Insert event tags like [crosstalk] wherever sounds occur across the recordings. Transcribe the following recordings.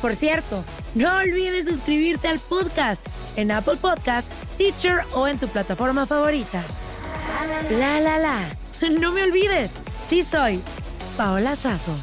Por cierto, no olvides suscribirte al podcast en Apple Podcast, Stitcher o en tu plataforma favorita. La la la. [laughs] No me olvides, sí soy Paola Sazo.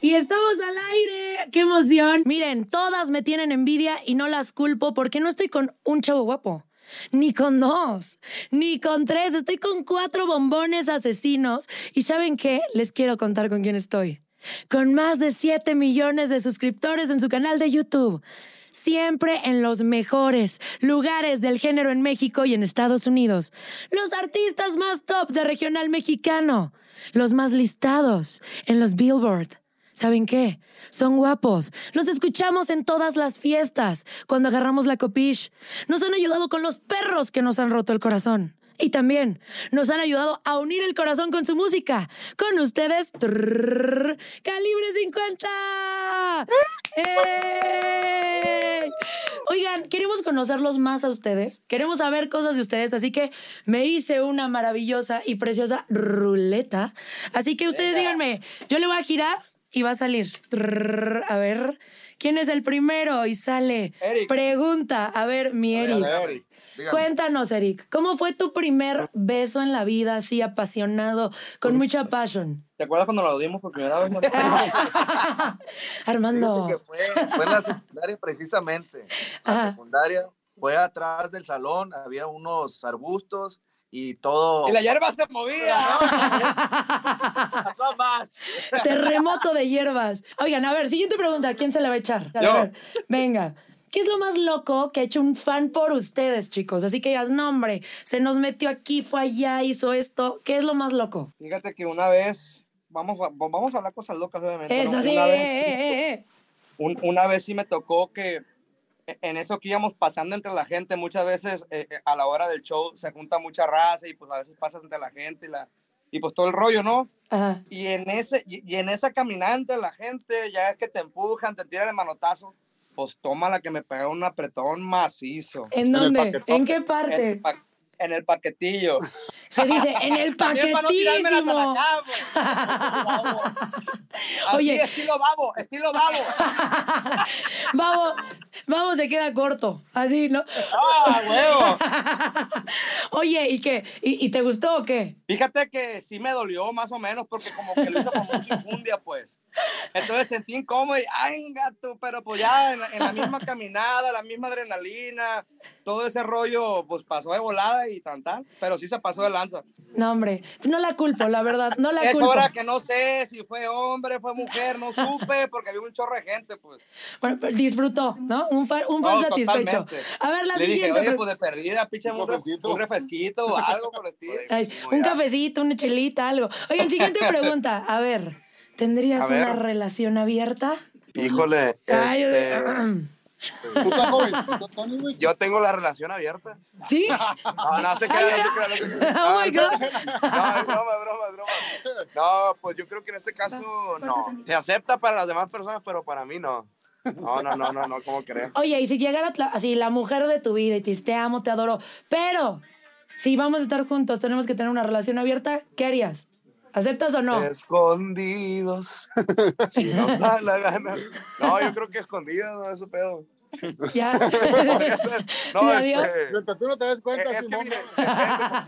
Y estamos al aire. ¡Qué emoción! Miren, todas me tienen envidia y no las culpo porque no estoy con un chavo guapo. Ni con dos, ni con tres, estoy con cuatro bombones asesinos. ¿Y saben qué? Les quiero contar con quién estoy. Con más de 7 millones de suscriptores en su canal de YouTube. Siempre en los mejores lugares del género en México y en Estados Unidos. Los artistas más top de regional mexicano. Los más listados en los Billboard. ¿Saben qué? Son guapos. Los escuchamos en todas las fiestas, cuando agarramos la copish. Nos han ayudado con los perros que nos han roto el corazón. Y también nos han ayudado a unir el corazón con su música. Con ustedes, trrr, Calibre 50. ¡Ey! Oigan, queremos conocerlos más a ustedes. Queremos saber cosas de ustedes. Así que me hice una maravillosa y preciosa ruleta. Así que ustedes díganme, yo le voy a girar y va a salir. Trrr, a ver, ¿quién es el primero? Y sale. Eric. Pregunta. A ver, mi Eric. Dígame, Eric, dígame. Cuéntanos, Eric, ¿cómo fue tu primer beso en la vida, así apasionado, con mucha passion? ¿Te acuerdas cuando lo dimos por primera vez? [laughs] Armando. Fue, fue en la secundaria precisamente. La Ajá. secundaria fue atrás del salón, había unos arbustos y todo. Y la hierba se movía. [laughs] pasó más. Terremoto de hierbas. Oigan, a ver, siguiente pregunta. ¿Quién se la va a echar? A Yo. ver, venga. ¿Qué es lo más loco que ha hecho un fan por ustedes, chicos? Así que digas, no, hombre, se nos metió aquí, fue allá, hizo esto. ¿Qué es lo más loco? Fíjate que una vez, vamos a, vamos a hablar cosas locas, obviamente. Es ¿no? así. Una eh, vez, eh, eh. un- una vez sí me tocó que en eso que íbamos pasando entre la gente, muchas veces eh, eh, a la hora del show se junta mucha raza y pues a veces pasas entre la gente y, la, y pues todo el rollo, ¿no? Ajá. Y en, ese, y, y en esa caminada entre la gente, ya es que te empujan, te tiran el manotazo, pues toma la que me pegó un apretón macizo. ¿En dónde? paquetón. ¿En qué En parte? el, pa- en el paquetillo. Se dice, en el [laughs] paquetísimo. [laughs] Oye. estilo babo, estilo babo. [laughs] Vamos, vamos, se queda corto. Así, ¿no? ¡Ah, huevo! Oye, ¿y qué? ¿Y, y te gustó o qué? Fíjate que sí me dolió más o menos porque como que lo hizo con mucha infundia, pues. Entonces sentí incómodo y, ay, gato, pero pues ya en, la- en la misma caminada, la misma adrenalina, todo ese rollo, pues pasó de volada y tan tan, pero sí se pasó de lanza. No, hombre, no la culpo, la verdad, no la Es culpo. hora que no sé si fue hombre, fue mujer, no supe, porque había un chorro de gente, pues. Bueno, pero disfrutó, ¿no? Un fan, un fan No, satisfecho. totalmente. A ver, la Le dije, siguiente. oye, pre- pues de perdida, pinche un, un refresquito o algo por el estilo. Ay, un cafecito, una chelita, algo. Oigan, siguiente [laughs] pregunta. A ver, ¿tendrías A ver. una relación abierta? Híjole, Ay, este, [clears throat] ¿Tú estás joven? ¿Tú, Tony, güey? yo tengo la relación abierta. ¿Sí? [laughs] No, no se crea, no se crea, no se crea. Oh my God. No, es broma, broma, broma. No, pues yo creo que en este caso no. Se acepta para las demás personas, pero para mí no. No, no, no, no, no, ¿cómo crees? Oye, y si llegara la- así la mujer de tu vida y te dice, te amo, te adoro, pero si vamos a estar juntos, tenemos que tener una relación abierta, ¿qué harías? ¿Aceptas o no? Escondidos. [laughs] Si nos da la gana. No, yo creo que escondidos, no, eso pedo. Ya. [laughs] Podría ser. No, Sí, adiós. este, Mientras tú no te des cuenta, Es, es que mire,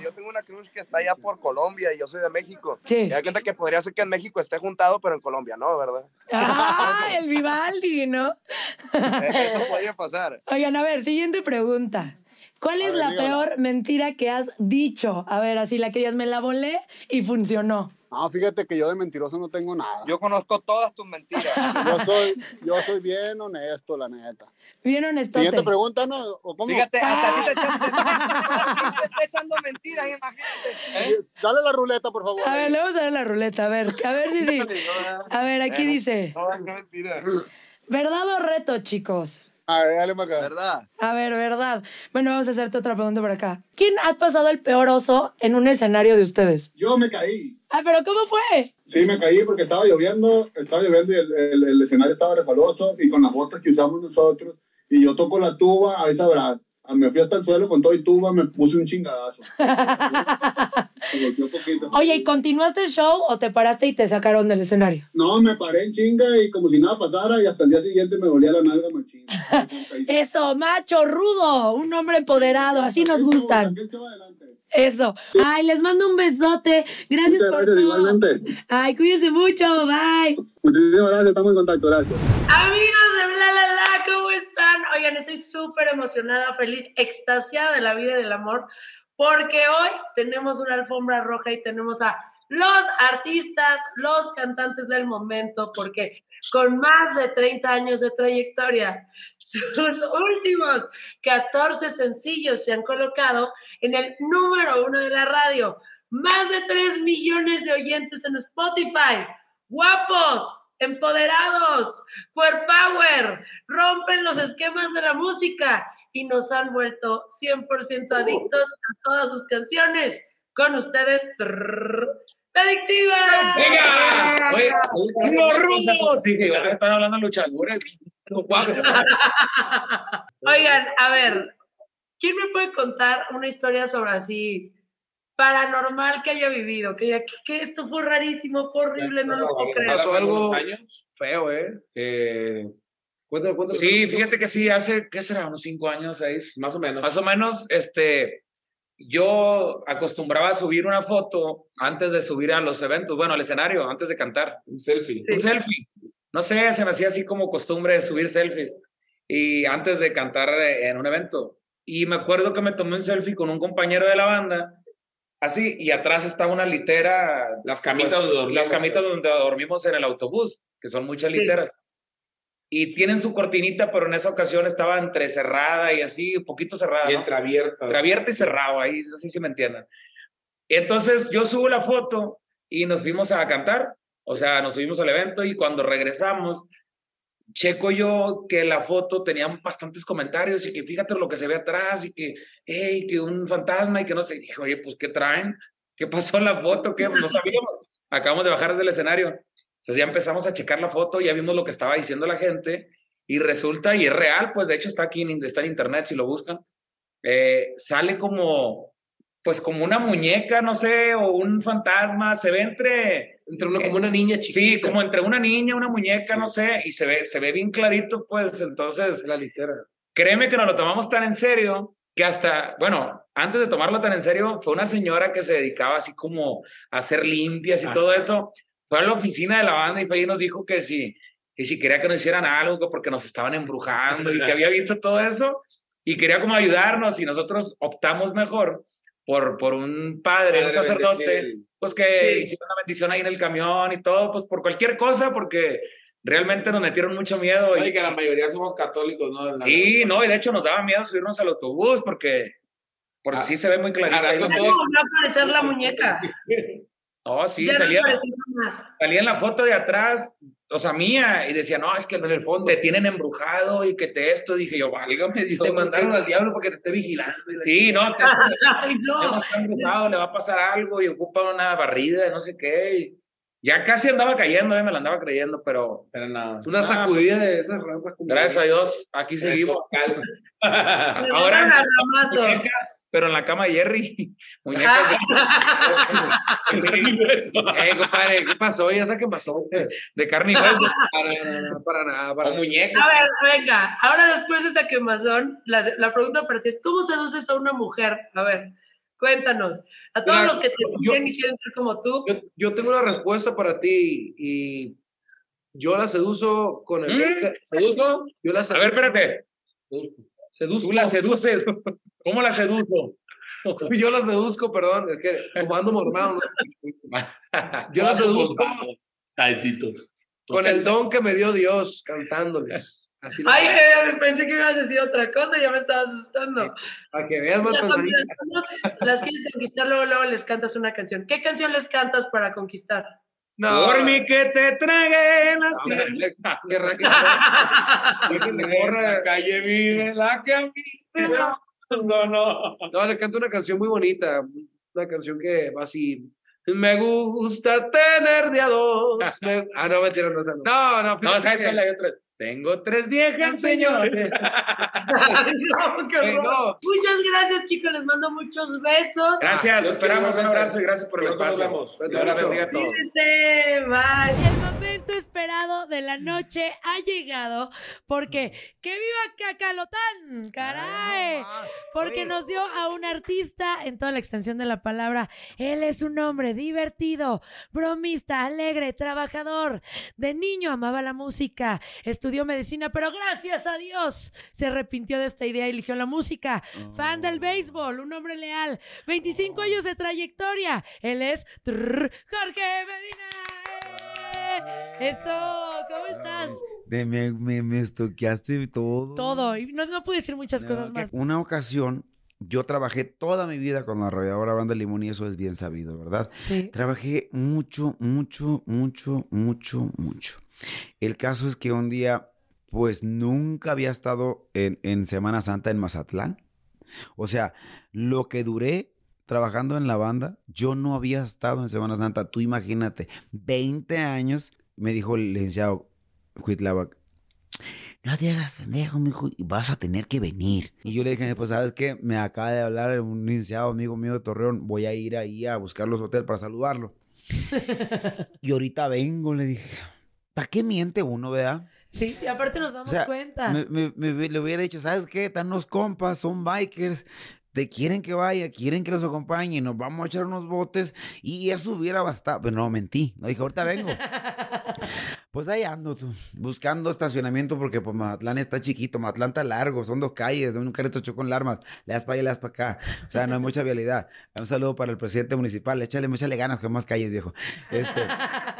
yo tengo una cruz que está allá por Colombia y yo soy de México. Sí. Y hay cuenta que podría ser que en México esté juntado, pero en Colombia no, ¿verdad? ¡Ah, el Vivaldi, ¿no? [laughs] Eso podría pasar. Oigan, a ver, siguiente pregunta. ¿Cuál es ver, la dígala. peor mentira que has dicho? A ver, así la que digas, me la volé y funcionó. No, fíjate que yo de mentiroso no tengo nada. Yo conozco todas tus mentiras. [laughs] Yo soy, yo soy bien honesto, la neta. Bien honestote. Siguiente pregunta, ¿no? ¿O cómo? Fíjate, hasta a ti te echan- te- a ti te está echando mentiras, imagínate. ¿eh? Dale la ruleta, por favor. A ver, le vamos a dar la ruleta, a ver, a ver si sí. [laughs] A ver, aquí dice, No, qué mentira. ¿verdad o reto, chicos? A ver, dale para acá. ¿Verdad? A ver, ¿verdad? Bueno, vamos a hacerte otra pregunta por acá. ¿Quién ha pasado el peor oso en un escenario de ustedes? Yo me caí. Ah, pero ¿cómo fue? Sí, me caí porque estaba lloviendo, estaba lloviendo y el, el- el escenario estaba resbaloso y con las botas que usamos nosotros. Y yo toco la tuba, ahí sabrás. Ah, Me fui hasta el suelo con todo y tuba, me puse un chingadazo. [laughs] Me golpeó un poquito. Oye, ¿y continuaste el show o te paraste y te sacaron del escenario? No, me paré en chinga y como si nada pasara y hasta el día siguiente me dolía la nalga machín. [laughs] Eso, macho, rudo, un hombre empoderado, así nos gustan. Eso. Ay, les mando un besote. Gracias Muchas por gracias, todo. igualmente. Ay, cuídense mucho. Bye. Muchísimas gracias, estamos en contacto, gracias. Amigos de Bla La La, ¿cómo están? Oigan, estoy súper emocionada, feliz, extasiada de la vida y del amor, porque hoy tenemos una alfombra roja y tenemos a los artistas, los cantantes del momento, porque con más de 30 años de trayectoria, sus últimos 14 sencillos se han colocado en el número uno de la radio. Más de 3 millones de oyentes en Spotify. Guapos, empoderados, por power, rompen los esquemas de la música y nos han vuelto 100% adictos a todas sus canciones. Con ustedes, Adictiva. ¡Venga! Oye, ¡Los rudos! Sí, están hablando luchadores. [laughs] Oigan, a ver, ¿quién me puede contar una historia sobre así paranormal que haya vivido? Que, diga, que, que esto fue rarísimo, fue horrible, no lo puedo creer. Pasó algo feo, ¿eh? Eh, Sí, fíjate que sí, hace, ¿qué será? Unos cinco años, seis. Más o menos. Más o menos, este, yo acostumbraba a subir una foto antes de subir a los eventos, bueno, al escenario, antes de cantar. Un selfie. Un selfie. No sé, se me hacía así como costumbre de subir selfies. Y antes de cantar eh, en un evento. Y me acuerdo que me tomé un selfie con un compañero de la banda, así, y atrás estaba una litera. Las camitas pues, donde dormimos. Las camitas donde dormimos en el autobús, que son muchas literas. Y tienen su cortinita, pero en esa ocasión estaba entrecerrada y así, un poquito cerrada. Y ¿no? entreabierta. Entre abierto y cerrado, ahí, no sé si me entiendan. Entonces yo subo la foto y nos fuimos a cantar, o sea, nos subimos al evento y cuando regresamos, checo yo que la foto tenía bastantes comentarios y que fíjate lo que se ve atrás y que, hey, que un fantasma y que no sé. Dije, oye, pues, ¿qué traen? ¿Qué pasó en la foto? ¿Qué? Pues, no sabíamos. Acabamos de bajar del escenario. Entonces ya empezamos a checar la foto, ya vimos lo que estaba diciendo la gente y resulta, y es real, pues de hecho está aquí, en, está en internet si lo buscan, eh, sale como, pues como una muñeca, no sé, o un fantasma, se ve entre... Entre una, como una niña chiquita. Sí, como entre una niña, una muñeca, no sé, y se ve, se ve bien clarito, pues entonces, La litera. créeme que nos lo tomamos tan en serio que hasta, bueno, antes de tomarlo tan en serio, fue una señora que se dedicaba así como a hacer limpias y Ah. todo eso. fue a la oficina de la banda y fue ahí nos dijo que si, que si quería que nos hicieran algo porque nos estaban embrujando y que [laughs] había visto todo eso y quería como ayudarnos y nosotros optamos mejor por, por un padre, un Padre, sacerdote, bendecir. pues que Sí. hiciera una bendición ahí en el camión y todo, pues por cualquier cosa, porque realmente nos metieron mucho miedo. Oye, Y, que la mayoría somos católicos, ¿no? En la- sí, no, y de hecho nos daba miedo subirnos al autobús porque, porque Ah, sí se ve muy clarito. ahí todos- volvió a aparecer la muñeca. No, sí, ya salía, no salía en la foto de atrás, o sea, mía, y decía, no, es que en el fondo te tienen embrujado y que te esto, dije yo, válgame Dios. Te mandaron al diablo para que te esté vigilando. Sí, [laughs] no, te, Ay, no. no está embrujado, le va a pasar algo y ocupa una barrida, no sé qué. y ya casi andaba cayendo, eh, me la andaba creyendo, pero Pero no. Una Ah, sacudida pues, de esas rampas. como- gracias a Dios, aquí seguimos. [laughs] Me Ahora muñecas, pero en la cama de Jerry, [laughs] muñecas de. [laughs] Eh, compadre, ¿qué pasó? Ya sé qué pasó. De carne y hueso. Para nada, para nada. Para O muñecos. A ver, venga, ahora después de esa quemazón, la, la pregunta para ti es, ¿cómo seduces a una mujer? A ver, cuéntanos. A todos Mira, los que te yo- siguen y quieren ser como tú. Yo, yo tengo una respuesta para ti y yo la seduzo con el... ¿Mm? ¿Seduzo? Yo la A seduzo. ver, espérate. Seduzco. Tú la seduces. [laughs] ¿Cómo la seduzco? [laughs] Yo la seduzco, perdón, es que como ando mormado, ¿no? [laughs] Yo la seduzco con el don que me dio Dios cantándoles. Así la- Ay, eh, pensé que ibas a decir otra cosa, ya me estaba asustando. para que veas más pensadito. las quieres conquistar, luego, luego les cantas una canción. ¿Qué canción les cantas para conquistar? No, Por mí que te tragué la no, tierra. que la calle vive la que a mí me da- No, no. No, le canto una canción muy bonita, una canción que va así. Me gusta tener de a dos. me- Ah, no, mentira, no, no. No, no, No, ¿sabes que- cuál hay otra? Tengo tres viejas señoras. [laughs] Ay, no. Muchas gracias, chicos. Les mando muchos besos. Gracias, te esperamos. Un abrazo y gracias por el nos espacio. los bendiga a todos. Bye. El momento esperado de la noche ha llegado porque ¡que viva Cacalotán! ¡Caray! Porque nos dio a un artista en toda la extensión de la palabra. Él es un hombre divertido, bromista, alegre, trabajador. De niño amaba la música, estudió medicina, pero gracias a Dios se arrepintió de esta idea y eligió la música. Fan del béisbol, un hombre leal, 25 años de trayectoria. Él es trrr, Jorge Medina. ¡Eh! Eso, ¿cómo estás? De- me, me, me estoqueaste todo. Todo. Y no, no puedo decir muchas cosas más. Una ocasión, yo trabajé toda mi vida con la arrolladora Banda Limón y eso es bien sabido, ¿verdad? Sí. Trabajé mucho, mucho, mucho, mucho, mucho. El caso es que un día, pues nunca había estado en, en Semana Santa en Mazatlán. O sea, lo que duré trabajando en la banda, yo no había estado en Semana Santa. Tú imagínate, 20 años, me dijo el licenciado Cuitláhuac, no te hagas pendejo, mijo, y vas a tener que venir. Y yo le dije, pues, ¿sabes qué? Me acaba de hablar un licenciado amigo mío de Torreón, voy a ir ahí a buscar los hoteles para saludarlo. [laughs] y ahorita vengo, le dije. ¿Para qué miente uno, verdad? Sí, y aparte nos damos O sea, cuenta. Me, me- me- le hubiera dicho, ¿sabes qué? Están los compas, son bikers, te quieren que vaya, quieren que los acompañe, nos vamos a echar unos botes y eso hubiera bastado. Pero no, mentí, no dije, ahorita vengo. [laughs] Pues ahí ando, tú, buscando estacionamiento porque pues Mazatlán está chiquito, Mazatlán está largo, son dos calles, un carrito chocó con armas, le das para allá, le das para acá. O sea, no hay mucha vialidad. Un saludo para el presidente municipal, échale, échale ganas con más calles, viejo. Este,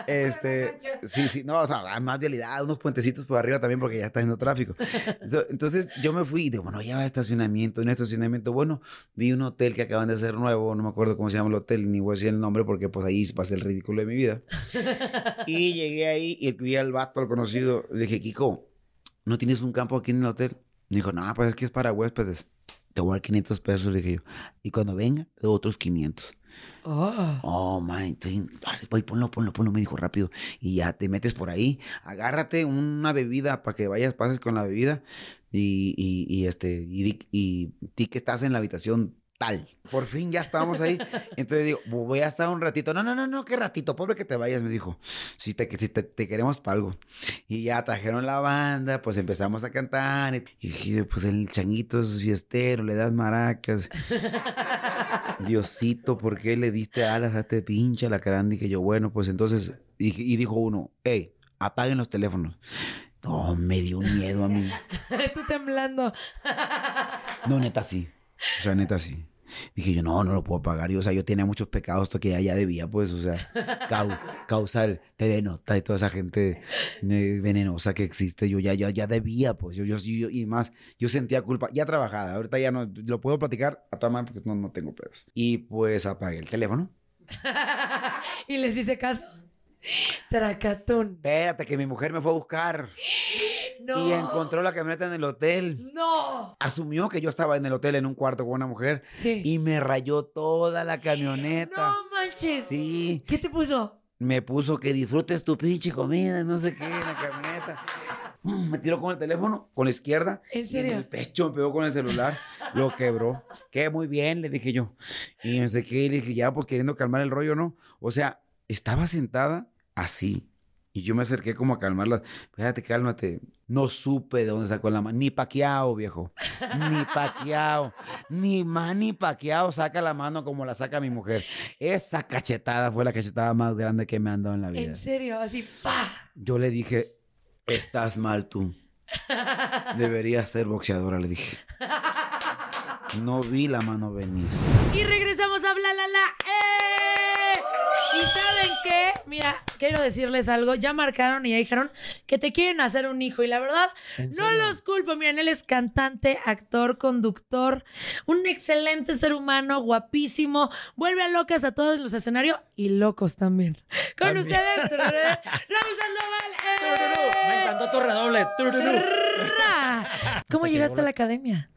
este, [laughs] sí, sí, no, o sea, más vialidad, unos puentecitos por arriba también porque ya está haciendo tráfico. So, entonces yo me fui y digo, bueno, ya va a estacionamiento, un estacionamiento, bueno, vi un hotel que acaban de hacer nuevo, no me acuerdo cómo se llama el hotel, ni voy a decir el nombre porque pues ahí pasé el ridículo de mi vida. Y llegué ahí y vi al vato, al conocido. Le dije, Kiko, ¿no tienes un campo aquí en el hotel? Me dijo, no, pues es que es para huéspedes. Te voy a dar 500 pesos, dije yo. Y cuando venga, doy otros 500. Oh. Oh, dale, voy, ponlo, ponlo, ponlo, me dijo rápido. Y ya te metes por ahí, agárrate una bebida para que vayas, pases con la bebida. Y, y, y este, y, y ti que estás en la habitación tal. Por fin ya estábamos ahí. [laughs] Entonces digo, voy a estar un ratito. No, no, no, no, qué ratito, pobre que te vayas, me dijo. Si te, si te, te queremos para algo. Y ya trajeron la banda, pues empezamos a cantar. Y dije, pues el changuito es fiestero, le das maracas. [laughs] Diosito, ¿por qué le diste alas a este pinche alacrán? Dije yo, bueno, pues entonces Y, y dijo uno, hey, apaguen los teléfonos. No, me dio miedo a mí. [laughs] Tú temblando. No, neta sí. O sea, neta sí. Dije yo, no, no lo puedo pagar. Yo, o sea, yo tenía muchos pecados que ya, ya debía, pues, o sea, cau- [laughs] causal, TV Nota y toda esa gente venenosa que existe. Yo ya, ya, ya debía, pues, yo, yo, yo- y más, yo sentía culpa, ya trabajada. Ahorita ya no, lo puedo platicar a tomar porque no, no tengo pedos. Y pues apagué el teléfono. [laughs] y les hice caso. Tracatún. Espérate, que mi mujer me fue a buscar No. y encontró la camioneta en el hotel. No. Asumió que yo estaba en el hotel en un cuarto con una mujer Sí. y me rayó toda la camioneta. No manches. Sí. ¿Qué te puso? Me puso que disfrutes tu pinche comida, no sé qué, en la camioneta. Me tiró con el teléfono, con la izquierda. ¿En y serio? el pecho me pegó con el celular, lo quebró. Que muy bien, le dije yo. Y no sé qué, le dije, ya, pues queriendo calmar el rollo, ¿no? O sea, estaba sentada así. Y yo me acerqué como a calmarla. Espérate, cálmate. No supe de dónde sacó la mano. Ni paqueado, viejo. Ni paqueado. Ni Manny paqueado saca la mano como la saca mi mujer. Esa cachetada fue la cachetada más grande que me han dado en la vida. En serio, así, ¡pa! Yo le dije, estás mal tú. Deberías ser boxeadora, le dije. [laughs] No vi la mano venir. Y regresamos a Bla La La. ¡Eh! ¿Y saben qué? Mira, quiero decirles algo. Ya marcaron y ya dijeron que te quieren hacer un hijo. Y la verdad, ¿En no los culpo. Miren, él es cantante, actor, conductor, un excelente ser humano, guapísimo. Vuelve a locas a todos los escenarios y locos también. Con También. ustedes, [laughs] Raúl Sandoval. ¡eh! Me encantó tu redoble. ¿Cómo llegaste a la academia?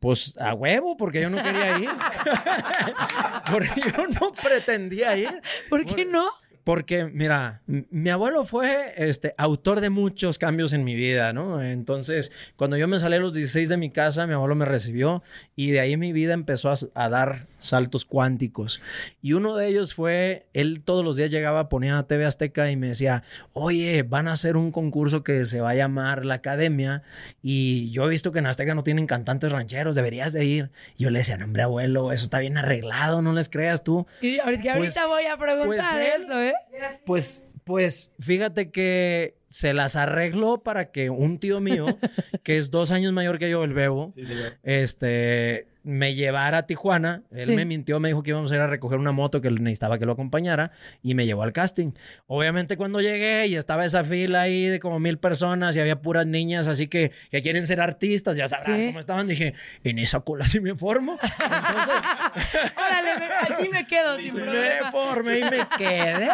Pues a huevo, porque yo no quería ir. [laughs] porque yo no pretendía ir. ¿Por qué no? Porque, mira, mi abuelo fue este, autor de muchos cambios en mi vida, ¿no? Entonces, cuando yo me salí a los 16 de mi casa, mi abuelo me recibió y de ahí mi vida empezó a, dar saltos cuánticos. Y uno de ellos fue, él todos los días llegaba, ponía a TV Azteca y me decía, oye, van a hacer un concurso que se va a llamar La Academia y yo he visto que en Azteca no tienen cantantes rancheros, deberías de ir. Y yo le decía, no, hombre, abuelo, eso está bien arreglado, no les creas tú. Y ahorita, Pues- ahorita voy a preguntar pues él- eso, ¿eh? Pues, pues, fíjate que se las arregló para que un tío mío, que es dos años mayor que yo, el Bebo, este, me llevara a Tijuana. Él Sí. me mintió, me dijo que íbamos a ir a recoger una moto que necesitaba que lo acompañara y me llevó al casting. Obviamente cuando llegué y estaba esa fila ahí de como mil personas y había puras niñas así que, que quieren ser artistas, ya sabrás Sí. cómo estaban, dije, en esa cola sí me formo. [laughs] Órale, me- aquí me quedo sin [laughs] Me problema. formé y me quedé.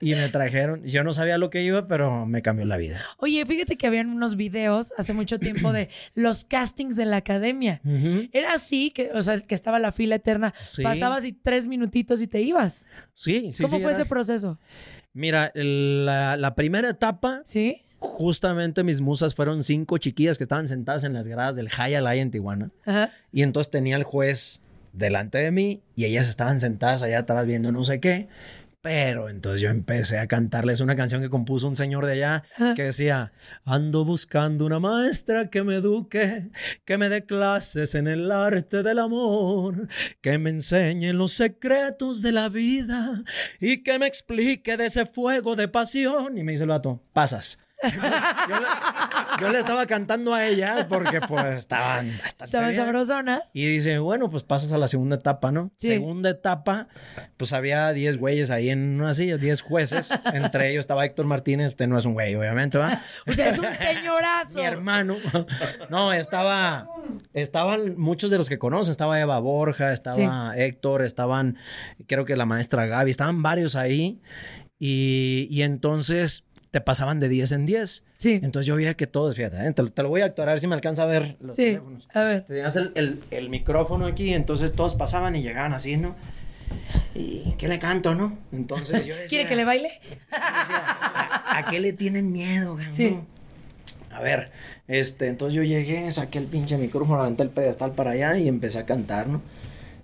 Y me trajeron. Yo no sabía lo que iba, pero me cambió la vida. Oye, fíjate que habían unos videos hace mucho tiempo de [clears throat] los castings de la academia. Ujú. Era así, que, o sea, que estaba la fila eterna. Sí. Pasabas y tres minutitos y te ibas. Sí, sí, ¿Cómo sí, fue era- ese proceso? Mira, la, la primera etapa. Sí. Justamente mis musas fueron cinco chiquillas que estaban sentadas en las gradas del High Alay en Tijuana. Ajá. Y entonces tenía el juez delante de mí y ellas estaban sentadas allá atrás viendo no sé qué. Pero entonces yo empecé a cantarles una canción que compuso un señor de allá que decía, ando buscando una maestra que me eduque, que me dé clases en el arte del amor, que me enseñe los secretos de la vida y que me explique de ese fuego de pasión. Y me dice el vato, pasas. Yo, le, yo le estaba cantando a ellas porque pues estaban bastante Estaban bien. sabrosonas. Y dice, bueno, pues pasas a la segunda etapa, ¿no? Sí. Segunda etapa, pues había 10 güeyes ahí en una silla, 10 jueces. Entre ellos estaba Héctor Martínez, usted no es un güey, obviamente, ¿va? Sea, es un señorazo. Mi hermano. No, estaba, estaban muchos de los que conocen, estaba Eva Borja, estaba Héctor, estaban, creo que la maestra Gaby, estaban varios ahí. Y, y entonces te pasaban de 10 en 10. Sí. Entonces yo veía que todos, fíjate, ¿eh? te, lo- te lo voy a actuar a ver si me alcanza a ver los Sí, teléfonos. a ver. Tenías el, el- el micrófono aquí, entonces todos pasaban y llegaban así, ¿no? ¿Y qué le canto, no? Entonces yo [laughs] decía, ¿Quiere que le baile? [laughs] ¿a, a qué le tienen miedo, cabrón? Sí. A ver, este, entonces yo llegué, saqué el pinche micrófono, aventé el pedestal para allá y empecé a cantar, ¿no?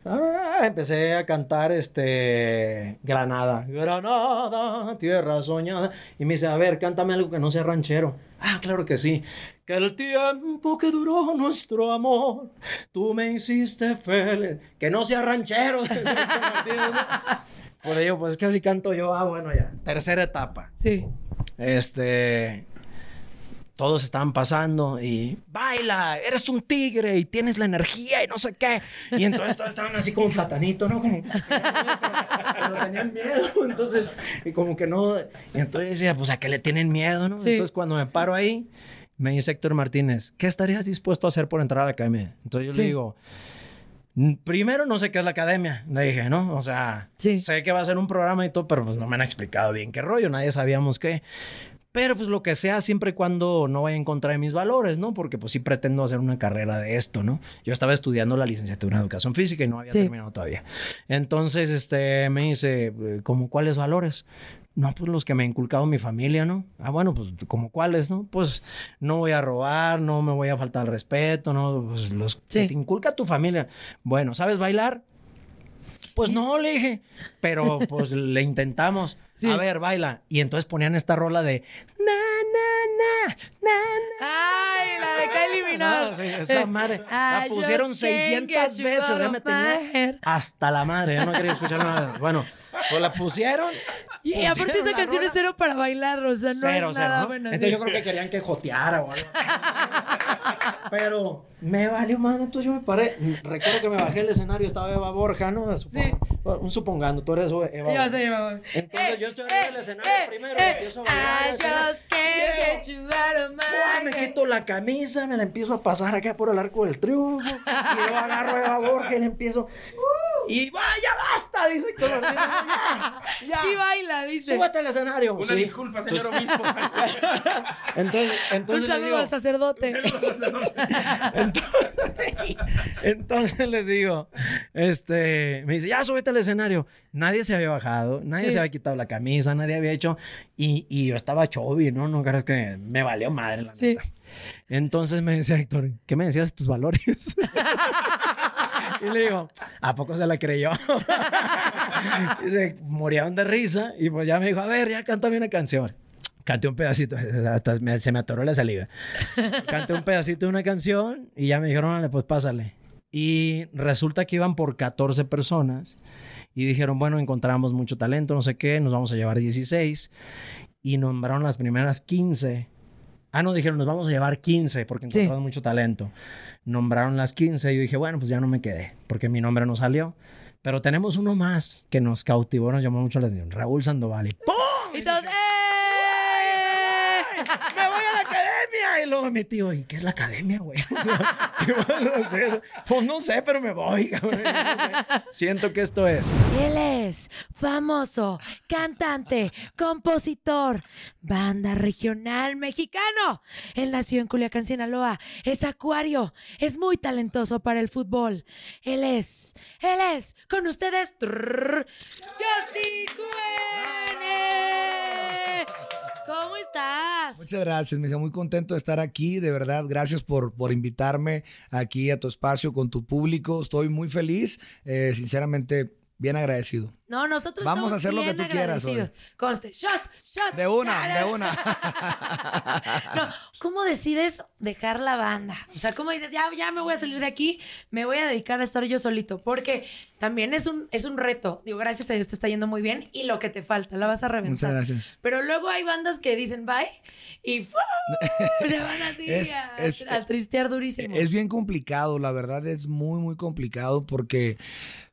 Ah, empecé a cantar este Granada, Granada, tierra soñada. Y me dice, a ver, cántame algo que no sea ranchero. Ah, claro que sí. Que el tiempo que duró nuestro amor, tú me hiciste feliz. Que no sea ranchero. [laughs] Por ello, pues es que así canto yo. Ah, bueno, ya. Tercera etapa. Sí. Este. Todos estaban pasando y baila, eres un tigre y tienes la energía y no sé qué. Y entonces todos estaban así como platanito, ¿no? Como que se ir, pero, pero tenían miedo. [laughs] Entonces, y como que no. Y entonces decía, pues a qué le tienen miedo, ¿no? Sí. Entonces, cuando me paro ahí, me dice Héctor Martínez, ¿qué estarías dispuesto a hacer por entrar a la academia? Entonces yo Sí. le digo, "Mm, primero no sé qué es la academia. Le dije, ¿no? O sea, sé que va a ser un programa y todo, pero pues no me han explicado bien qué rollo, nadie sabíamos qué. Pero pues lo que sea, siempre y cuando no vaya en contra de mis valores, ¿no? Porque pues sí pretendo hacer una carrera de esto, ¿no? Yo estaba estudiando la licenciatura en educación física y no había Sí. terminado todavía. Entonces, este, me dice, eh, ¿como cuáles valores? No, pues los que me ha inculcado mi familia, ¿no? Ah, bueno, pues como cuáles, ¿no? Pues no voy a robar, no me voy a faltar al respeto, ¿no? Pues los que te inculca tu familia. Bueno, ¿sabes bailar? Pues no, le dije, pero pues le intentamos. [laughs] A ver, baila. Y entonces ponían esta rola de na, na, na, na, Ay, la de Kylie Minogue. no, sí, esa madre. La pusieron just can't 600 get you veces. Ya me tenía hasta la madre. Ya no quería escuchar nada. Bueno, pues la pusieron. Y, y aparte esa canción rola. es cero para bailar, o sea, no Cero, es cero, nada ¿no? bueno. Entonces sí. yo creo que querían que joteara o algo. Pero me valió madre, entonces yo me paré. Recuerdo que me bajé del escenario, estaba Eva Borja, ¿no? Supongo- Un supongando, tú eres Eva Borja. Yo soy Eva. Entonces yo estoy arriba del escenario primero, eh, empiezo a bailar. I just ¡Pua! Me quito la camisa, me la empiezo a pasar acá por el arco del triunfo. Y luego agarro a Eva Borja y le empiezo. Y va, ya basta, dice Héctor [laughs] Ya. Sí baila, dice. Súbete al escenario. Una Sí. disculpa, señor obispo. [laughs] Entonces, entonces Un saludo digo, al sacerdote. [laughs] entonces les digo, este, me dice, ya súbete al escenario. Nadie se había bajado, nadie Sí. se había quitado la camisa, nadie había hecho, y, y yo estaba chovi, ¿no? No crees que me valió madre la Sí. neta. Entonces me decía Héctor, ¿qué me decías de tus valores? Y le digo, ¿a poco se la creyó? [laughs] y se morían de risa, y pues ya me dijo, a ver, ya cántame una canción. Canté un pedacito, hasta me- se me atoró la saliva. Canté un pedacito de una canción y ya me dijeron, "Órale, pues pásale. Y resulta que iban por 14 personas y dijeron, bueno, encontramos mucho talento, no sé qué, nos vamos a llevar 16 y nombraron las primeras 15. Ah, no, dijeron, nos vamos a llevar 15 porque Sí. encontramos mucho talento. Nombraron las 15 y yo dije, bueno, pues ya no me quedé porque mi nombre no salió. Pero tenemos uno más que nos cautivó, nos llamó mucho la atención, Raúl Sandoval. Y ¡pum! Y todos, ¡eh! ¡Me voy a la academia! Y luego mi tío, ¿y qué es la academia, güey? [laughs] ¿Qué vas a hacer? Pues no sé, pero me voy, cabrón. Siento que esto es. Él es famoso, cantante, compositor, banda regional mexicano. Él nació en Culiacán, Sinaloa. Es acuario, es muy talentoso para el fútbol. Él es, él es, con ustedes, Yossi Cuene. ¿Cómo estás? Muchas gracias, mija. Muy contento de estar aquí, de verdad. Gracias por, por invitarme aquí a tu espacio con tu público. Estoy muy feliz, eh, sinceramente, bien agradecido. No, nosotros Vamos a hacer lo que tú quieras hoy. Conste, shot, shot. De una, de una. [laughs] No, ¿cómo decides dejar la banda? O sea, ¿cómo dices, ya, ya me voy a salir de aquí, me voy a dedicar a estar yo solito? Porque también es un, es un reto. Digo, gracias a Dios te está yendo muy bien y lo que te falta, la vas a reventar. Muchas gracias. Pero luego hay bandas que dicen bye y [laughs] se van así Es- a, es- a tristear durísimo. Es bien complicado, la verdad es muy, muy complicado porque,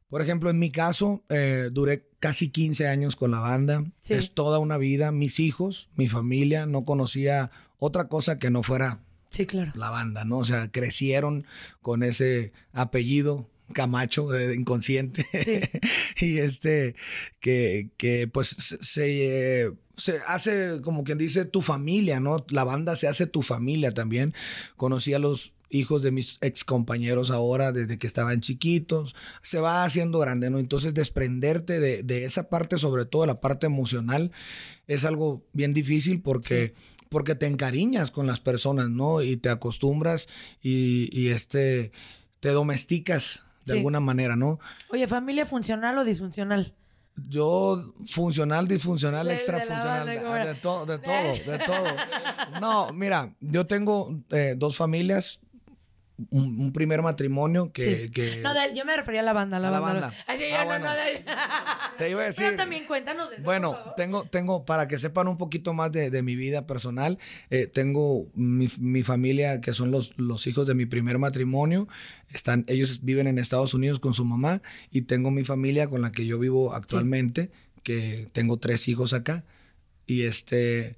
por ejemplo, en mi caso, eh, duré casi 15 años con la banda. Sí. Es toda una vida. Mis hijos, mi familia, no conocía otra cosa que no fuera Sí, claro. la banda, ¿no? O sea, crecieron con ese apellido. Camacho, eh, inconsciente. [laughs] y este, que, que pues se, se, eh, se hace como quien dice tu familia, ¿no? La banda se hace tu familia también. Conocí a los hijos de mis ex compañeros ahora desde que estaban chiquitos. Se va haciendo grande, ¿no? Entonces desprenderte de, de esa parte, sobre todo la parte emocional, es algo bien difícil porque... Porque te encariñas con las personas, ¿no? Y te acostumbras y, y este, te domesticas de Sí. alguna manera, ¿no? Oye, ¿familia funcional o disfuncional? Yo, funcional, disfuncional, De- de extra la funcional, banda, de, ¿cómo era? de todo, [laughs] de todo, de todo. No, mira, yo tengo eh, dos familias. Un, un primer matrimonio que... Sí. que- No, de- yo me refería a la banda, a la A la banda. banda. Ay, sí, Ah, yo no, bueno. no, de- Te iba a decir... Pero también cuéntanos de eso. Bueno, tengo, tengo, para que sepan un poquito más de, de mi vida personal, eh, tengo mi, mi familia, que son los, los hijos de mi primer matrimonio. Están, ellos viven en Estados Unidos con su mamá y tengo mi familia con la que yo vivo actualmente, que tengo tres hijos acá. Y este...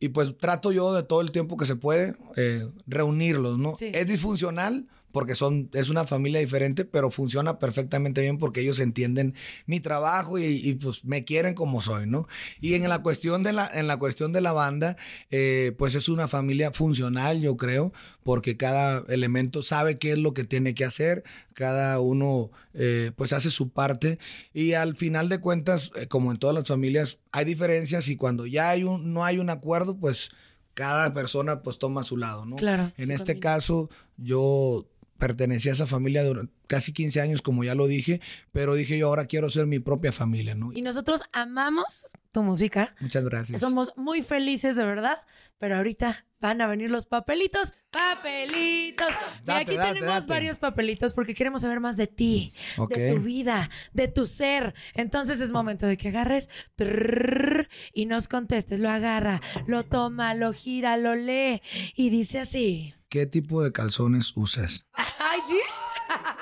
Y pues trato yo de todo el tiempo que se puede eh, reunirlos, ¿no? Sí. Es disfuncional porque son, es una familia diferente, pero funciona perfectamente bien porque ellos entienden mi trabajo y, y, pues me quieren como soy, ¿no? Y en la cuestión de la, en la cuestión de la banda, eh, pues es una familia funcional, yo creo, porque cada elemento sabe qué es lo que tiene que hacer, cada uno eh, pues hace su parte y al final de cuentas, eh, como en todas las familias, hay diferencias y cuando ya hay un, no hay un acuerdo, pues cada persona pues toma su lado, ¿no? Claro, En este camino. caso, yo pertenecía a esa familia durante casi 15 años, como ya lo dije, pero dije yo ahora quiero ser mi propia familia, ¿no? Y nosotros amamos tu música. Muchas gracias. Somos muy felices, de verdad. Pero ahorita van a venir los papelitos. ¡Papelitos! Y aquí date, tenemos date. varios papelitos porque queremos saber más de ti, de tu vida, de tu ser. Entonces es momento de que agarres trrr, y nos contestes. Lo agarra, lo toma, lo gira, lo lee y dice así. ¿Qué tipo de calzones usas? [laughs] ¡Ay, sí!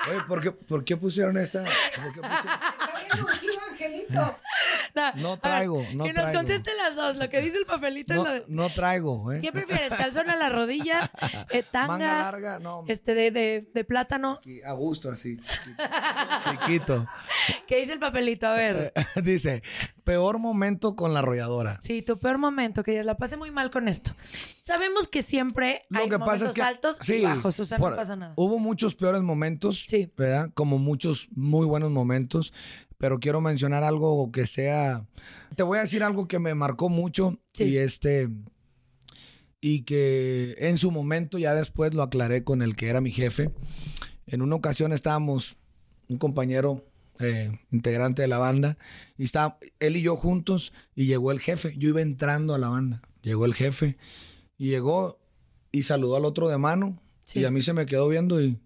Oye, ¿por qué, por qué pusieron esta? ¿Por qué pusieron- [laughs] [laughs] No traigo, no que nos traigo. conteste las dos, lo que dice el papelito y No, lo de- no traigo, ¿eh? ¿Qué prefieres? [laughs] ¿Calzón a la rodilla? eh, ¿Tanga? Manga larga, no. Este de, de, de plátano. A gusto, así. Chiquito. [laughs] Chiquito. ¿Qué dice el papelito? A ver. Dice, peor momento con la arrolladora. Sí, tu peor momento, que ya la pasé muy mal con esto. Sabemos que siempre Lo hay que momentos pasa es que altos sí, y bajos, o sea, por- no pasa nada. Hubo muchos peores momentos, ¿verdad? Como muchos muy buenos momentos, pero quiero mencionar algo que sea te voy a decir algo que me marcó mucho y este y que en su momento ya después lo aclaré con el que era mi jefe. En una ocasión estábamos un compañero eh, integrante de la banda y está él y yo juntos y llegó el jefe. Yo iba entrando a la banda, llegó el jefe y llegó y saludó al otro de mano y a mí se me quedó viendo y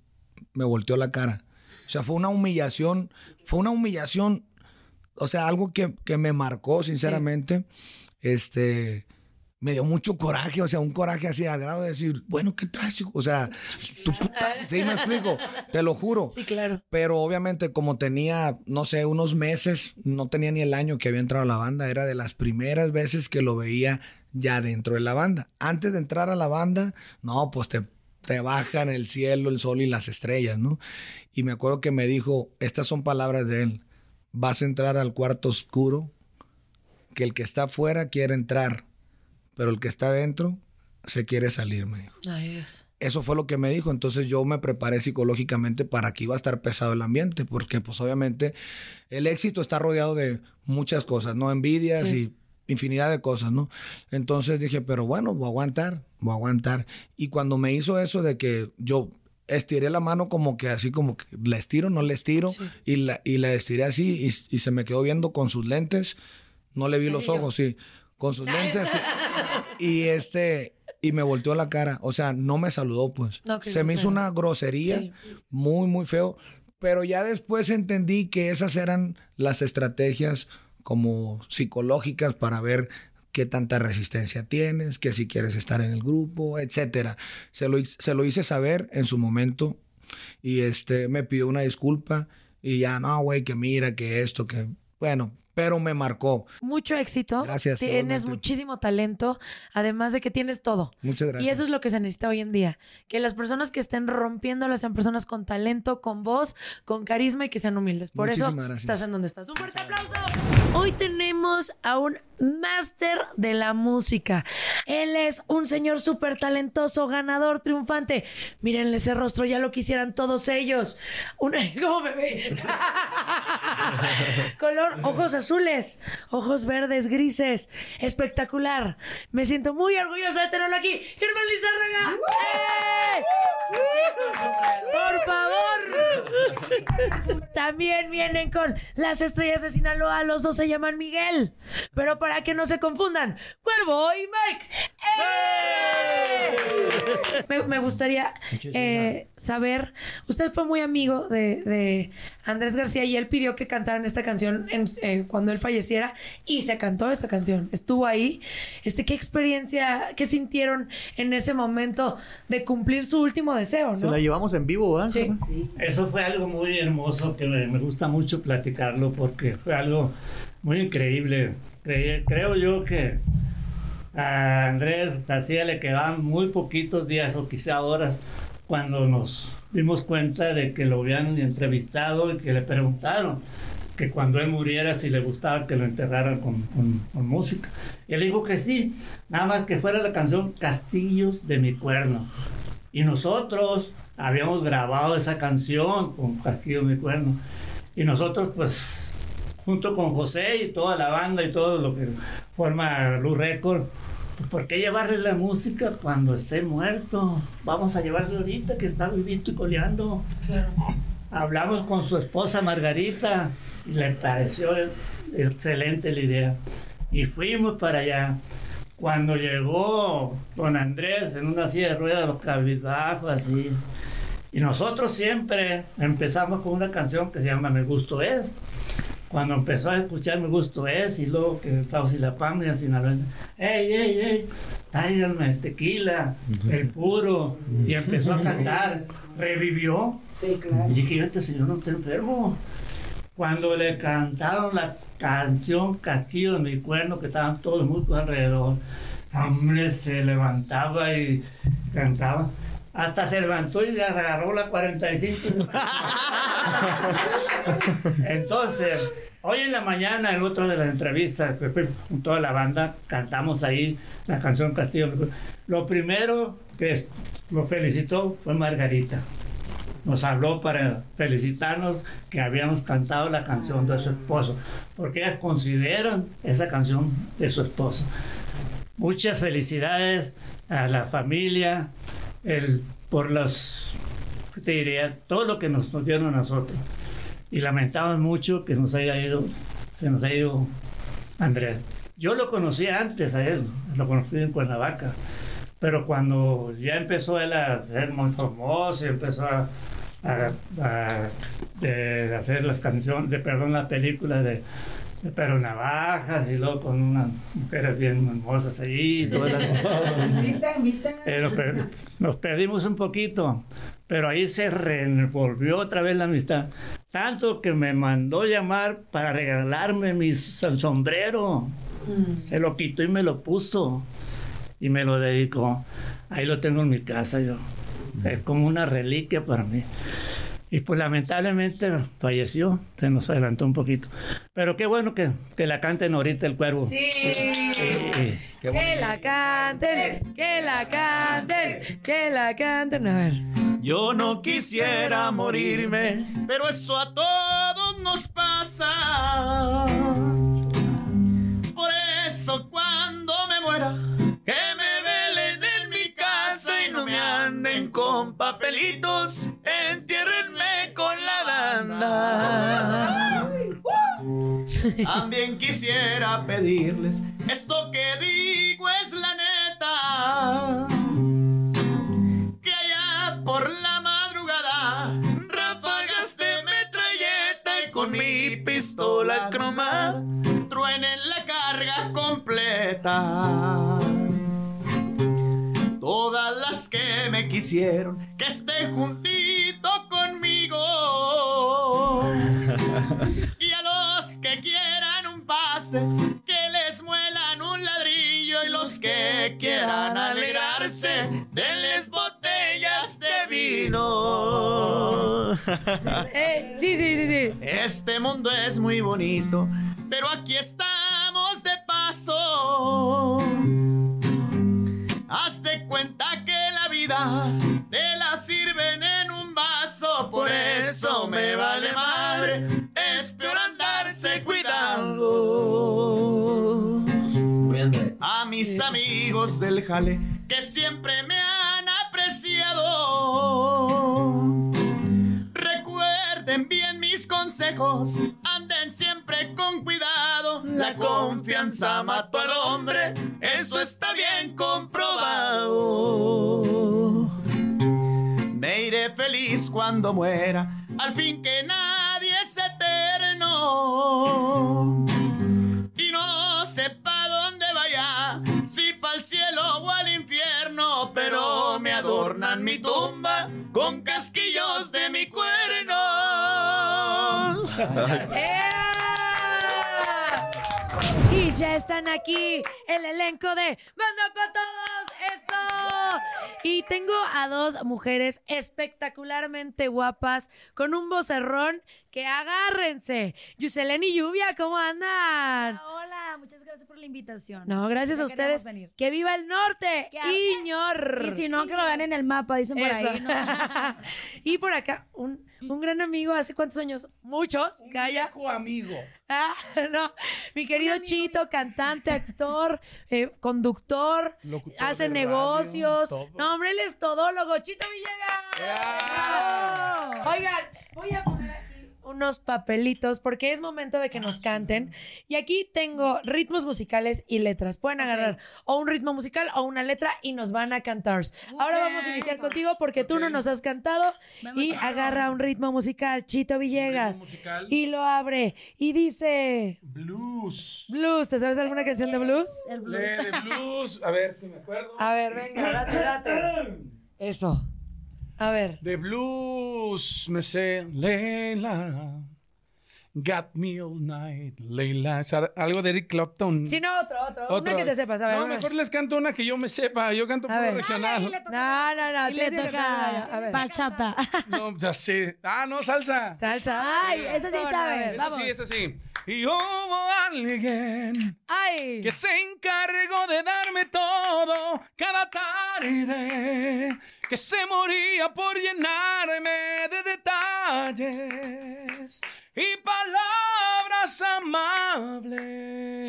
me volteó la cara. O sea, fue una humillación, fue una humillación, o sea, algo que, que me marcó, sinceramente. Este, me dio mucho coraje, o sea, un coraje así al grado de decir, bueno, ¿qué traes? O sea, tu puta- sí me explico, te lo juro. Sí, claro. Pero obviamente como tenía, no sé, unos meses, no tenía ni el año que había entrado a la banda, era de las primeras veces que lo veía ya dentro de la banda. Antes de entrar a la banda, no, pues te, te bajan el cielo, el sol y las estrellas, ¿no? Y me acuerdo que me dijo, estas son palabras de él, vas a entrar al cuarto oscuro, que el que está afuera quiere entrar, pero el que está adentro se quiere salir, me dijo. Ay, Dios. Eso fue lo que me dijo. Entonces yo me preparé psicológicamente para que iba a estar pesado el ambiente, porque pues obviamente el éxito está rodeado de muchas cosas, ¿no? Envidias Sí. y infinidad de cosas, ¿no? Entonces dije, pero bueno, voy a aguantar, voy a aguantar. Y cuando me hizo eso de que yo estiré la mano como que así como que la estiro, no la estiro, y, la, y la estiré así y, y se me quedó viendo con sus lentes, no le vi los ojos, sí, con sus lentes. [laughs] Y este, y me volteó la cara. O sea, no me saludó, pues. No, Se me hizo una grosería Sí. muy, muy feo. Pero ya después entendí que esas eran las estrategias como psicológicas para ver qué tanta resistencia tienes, que si quieres estar en el grupo, etcétera. Se lo, se lo hice saber en su momento y este me pidió una disculpa y ya, no, güey, que mira, que esto, que bueno, pero me marcó. Mucho éxito. Gracias, Tienes muchísimo talento, además de que tienes todo. Muchas gracias. Y eso es lo que se necesita hoy en día. Que las personas que estén rompiéndolas sean personas con talento, con voz, con carisma y que sean humildes. Por eso Muchísimas gracias. estás en donde estás. Un fuerte aplauso. Hoy tenemos a un máster de la música. Él es un señor súper talentoso, ganador, triunfante. Mírenle ese rostro, ya lo quisieran todos ellos. Un... [laughs] ¿Cómo me ve? [laughs] Color, ojos azules, ojos verdes, grises. Espectacular. Me siento muy orgullosa de tenerlo aquí. Germán Lizárraga. ¡Eh! Por favor. También vienen con las estrellas de Sinaloa. Los dos se llaman Miguel. Pero para que no se confundan, Cuervo y Mike. ¡Eh! Me, me gustaría eh, saber, usted fue muy amigo de, de Andrés García y él pidió que cantaran esta canción en- eh, cuando él falleciera y se cantó esta canción. Estuvo ahí. Este, ¿Qué experiencia, qué sintieron en ese momento de cumplir su último deseo? Se ¿no? la llevamos en vivo, ¿verdad? Sí. Eso fue algo muy hermoso que me, me gusta mucho platicarlo porque fue algo muy increíble. Cre- creo yo que a Andrés García le quedaban muy poquitos días o quizá horas cuando nos dimos cuenta de que lo habían entrevistado y que le preguntaron que cuando él muriera si le gustaba que lo enterraran con, música. Y él dijo que sí, nada más que fuera la canción Castillos de mi cuerno. Y nosotros habíamos grabado esa canción con Castillo de mi cuerno. Y nosotros pues junto con José y toda la banda y todo lo que forma Luz Record, pues, ¿por qué llevarle la música cuando esté muerto? Vamos a llevarle ahorita que está vivito y coleando. Hablamos con su esposa Margarita y le pareció excelente la idea. Y fuimos para allá. Cuando llegó don Andrés en una silla de ruedas, los cabizbajos así. Y nosotros siempre empezamos con una canción que se llama Me Gusto Es. Cuando empezó a escuchar Me Gusto Es y luego que Saucilapam y el sinaloense, ¡Ey, ey, ey! Tráiganme tequila, el puro. Y empezó a cantar. Revivió. Sí, claro. Y dije, yo, este señor no está enfermo. Cuando le cantaron la canción Castillo de mi cuerno, que estaban todos muy alrededor, hombre, se levantaba y cantaba. Hasta se levantó y le agarró la 45. [laughs] Entonces, hoy en la mañana, el otro de la entrevista, con toda la banda, cantamos ahí la canción Castillo. Lo primero que lo felicitó fue Margarita nos habló para felicitarnos que habíamos cantado la canción de su esposo, porque ellas consideran esa canción de su esposo. Muchas felicidades a la familia el, por ¿qué te diría? Todo lo que nos, dieron a nosotros. Y lamentamos mucho que nos haya ido, se nos haya ido Andrés. Yo lo conocí antes a él, lo conocí en Cuernavaca. Pero cuando ya empezó él a ser muy famoso y empezó a, a- a- hacer las canciones, de perdón, las películas de, de Pero Navajas y luego con unas mujeres bien hermosas ahí. Eh, nos, per- nos perdimos un poquito, pero ahí se revolvió otra vez la amistad. Tanto que me mandó llamar para regalarme mi som- sombrero. Se lo quitó y me lo puso y me lo dedicó. Ahí lo tengo en mi casa yo. Es como una reliquia para mí. Y pues lamentablemente falleció, se nos adelantó un poquito. Pero qué bueno que, que la canten ahorita el cuervo. Sí. Sí. Que la canten, que la canten, que la canten. A ver. Yo no quisiera morirme, pero eso a todos nos pasa. Por eso cuando me muera, que me velen en mi casa y no me anden con papelitos, entiérrenme También quisiera pedirles, esto que digo es la neta que allá por la madrugada ráfagas de metralleta y con mi pistola cromada truenen la carga completa. Todas las que me quisieron que estén juntito Y a los que quieran un pase, que les muelan un ladrillo. Y los que quieran alegrarse, denles botellas de vino. Eh, sí, sí, sí, sí. Este mundo es muy bonito, pero aquí estamos de paso. Haz de cuenta que la vida te la sirven en un vaso, por eso me vale madre. Amigos del jale que siempre me han apreciado. Recuerden bien mis consejos, anden siempre con cuidado. La confianza mató al hombre, eso está bien comprobado. Me iré feliz cuando muera, al fin que nadie es eterno. Adornan mi tumba con casquillos de mi cuerno. Y ya están aquí el elenco de Banda para Todos. ¡Eso! Y tengo a dos mujeres espectacularmente guapas con un vocerrón que agárrense. Yuselén y Lluvia, ¿cómo andan? Hola, muchas gracias por la invitación. No, gracias a ustedes. venir. ¡Que viva el norte! ¡Iñor! Y si no, que lo vean en el mapa, dicen por Eso. ahí. ¿no? [laughs] y por acá, un, un gran amigo, ¿hace cuántos años? Muchos, calla. amigo. [laughs] Ah, no, mi querido Chito, cantante, actor, eh, conductor, Locutor hace radio, negocios. todo. No, hombre, él es todólogo. Chito Villegas. Oigan, voy a poner unos papelitos porque es momento de que nos canten. Y aquí tengo ritmos musicales y letras. Pueden agarrar o un ritmo musical o una letra y nos van a cantar. Ahora vamos a iniciar contigo porque tú no nos has cantado. Y agarra un ritmo musical, Chito Villegas. musical. Y lo abre y dice... Blues. Blues, ¿te sabes alguna canción de blues? Lee de blues. [laughs] A ver si me acuerdo. A ver, venga, date, date. [clears throat] Eso. A ver. De blues me sé Leila. Got me all night, Leila. Es algo de Eric Clapton. Si no, otro, otro, Una que te sepas, a ver. No, una. mejor les canto una que yo me sepa. Yo canto ver. regional. No, no, no. Y le toca bachata. No, ya sé. Ah, no, salsa. Salsa. Ay, esa sí sabes, ver. Esa vamos. sí, esa sí. Y hubo alguien Ay. que se encargó de darme todo cada tarde, que se moría por llenarme de detalles y palabras